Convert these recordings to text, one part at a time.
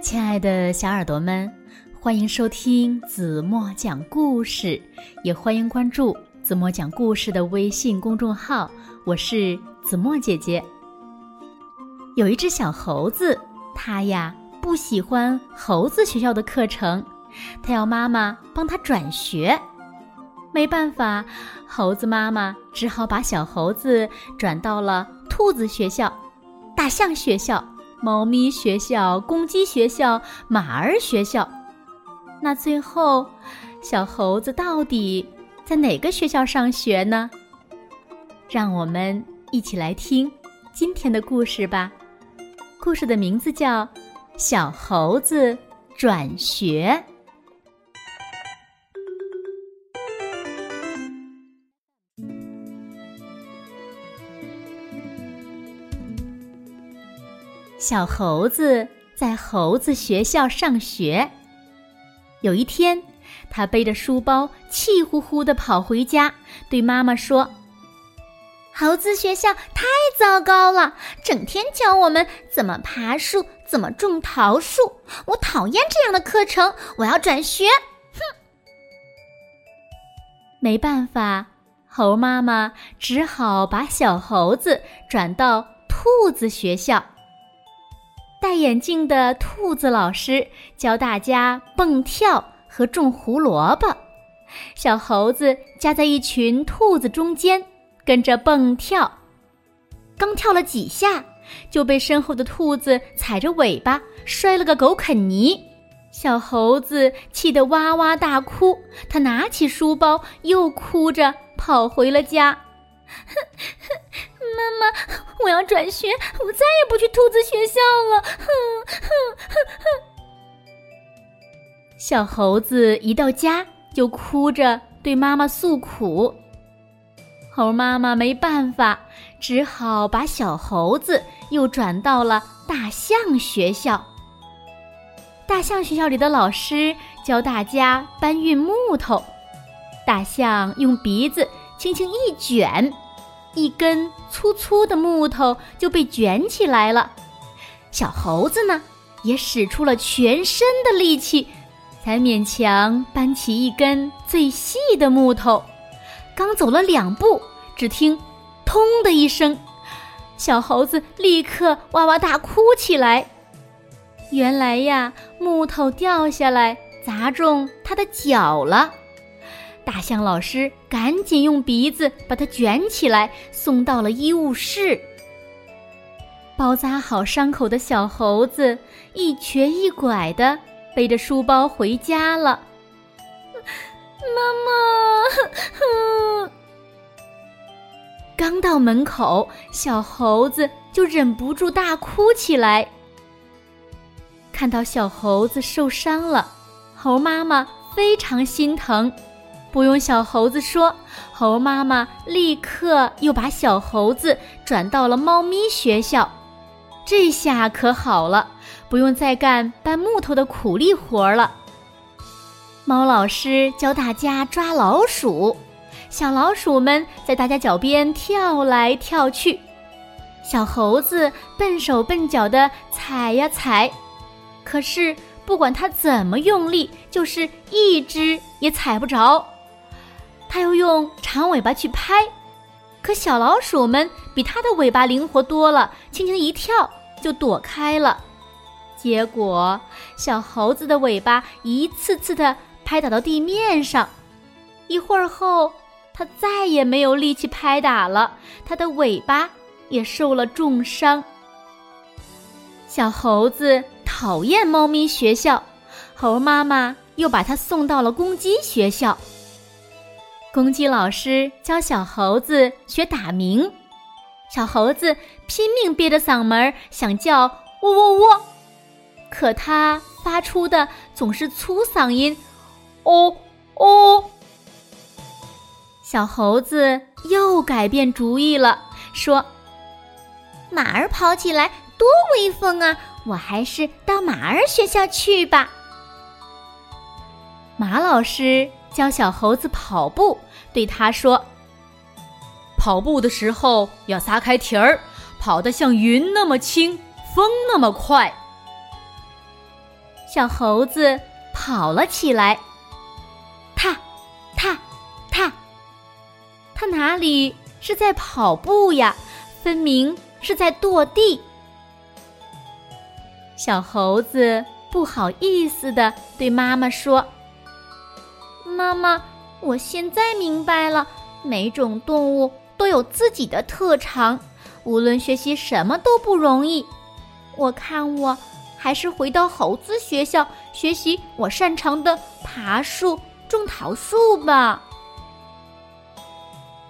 亲爱的小耳朵们，欢迎收听子墨讲故事，也欢迎关注子墨讲故事的微信公众号。我是子墨姐姐。有一只小猴子，它呀不喜欢猴子学校的课程，它要妈妈帮它转学。没办法，猴子妈妈只好把小猴子转到了兔子学校、大象学校。猫咪学校、公鸡学校、马儿学校，那最后，小猴子到底在哪个学校上学呢？让我们一起来听今天的故事吧。故事的名字叫《小猴子转学》。小猴子在猴子学校上学。有一天，他背着书包，气呼呼地跑回家，对妈妈说：“猴子学校太糟糕了，整天教我们怎么爬树，怎么种桃树。我讨厌这样的课程，我要转学。”哼！没办法，猴妈妈只好把小猴子转到兔子学校。戴眼镜的兔子老师教大家蹦跳和种胡萝卜，小猴子夹在一群兔子中间，跟着蹦跳。刚跳了几下，就被身后的兔子踩着尾巴摔了个狗啃泥。小猴子气得哇哇大哭，他拿起书包，又哭着跑回了家。哼哼。妈妈，我要转学，我再也不去兔子学校了。哼哼哼哼！小猴子一到家就哭着对妈妈诉苦。猴妈妈没办法，只好把小猴子又转到了大象学校。大象学校里的老师教大家搬运木头，大象用鼻子轻轻一卷。一根粗粗的木头就被卷起来了，小猴子呢，也使出了全身的力气，才勉强搬起一根最细的木头。刚走了两步，只听“通”的一声，小猴子立刻哇哇大哭起来。原来呀，木头掉下来砸中他的脚了。大象老师赶紧用鼻子把它卷起来，送到了医务室。包扎好伤口的小猴子一瘸一拐的背着书包回家了。妈妈，刚到门口，小猴子就忍不住大哭起来。看到小猴子受伤了，猴妈妈非常心疼。不用小猴子说，猴妈妈立刻又把小猴子转到了猫咪学校。这下可好了，不用再干搬木头的苦力活了。猫老师教大家抓老鼠，小老鼠们在大家脚边跳来跳去，小猴子笨手笨脚的踩呀踩，可是不管它怎么用力，就是一只也踩不着。他又用长尾巴去拍，可小老鼠们比它的尾巴灵活多了，轻轻一跳就躲开了。结果小猴子的尾巴一次次的拍打到地面上，一会儿后，它再也没有力气拍打了，它的尾巴也受了重伤。小猴子讨厌猫咪学校，猴妈妈又把它送到了公鸡学校。公鸡老师教小猴子学打鸣，小猴子拼命憋着嗓门想叫“喔喔喔”，可它发出的总是粗嗓音“哦哦”。小猴子又改变主意了，说：“马儿跑起来多威风啊！我还是到马儿学校去吧。”马老师。教小猴子跑步，对他说：“跑步的时候要撒开蹄儿，跑得像云那么轻，风那么快。”小猴子跑了起来，踏，踏，踏。它哪里是在跑步呀？分明是在跺地。小猴子不好意思的对妈妈说：“妈妈，我现在明白了，每种动物都有自己的特长，无论学习什么都不容易。我看我还是回到猴子学校学习我擅长的爬树、种桃树吧。”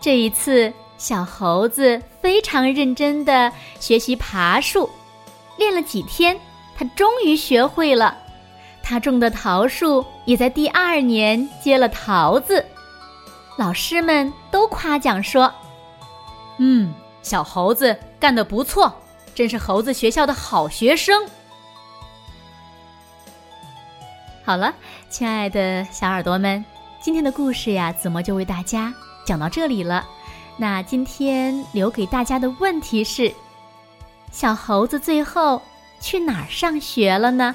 这一次，小猴子非常认真的学习爬树，练了几天。他终于学会了，他种的桃树也在第二年结了桃子。老师们都夸奖说：“嗯，小猴子干得不错，真是猴子学校的好学生。”好了，亲爱的小耳朵们，今天的故事呀，子墨就为大家讲到这里了。那今天留给大家的问题是：小猴子最后。去哪儿上学了呢？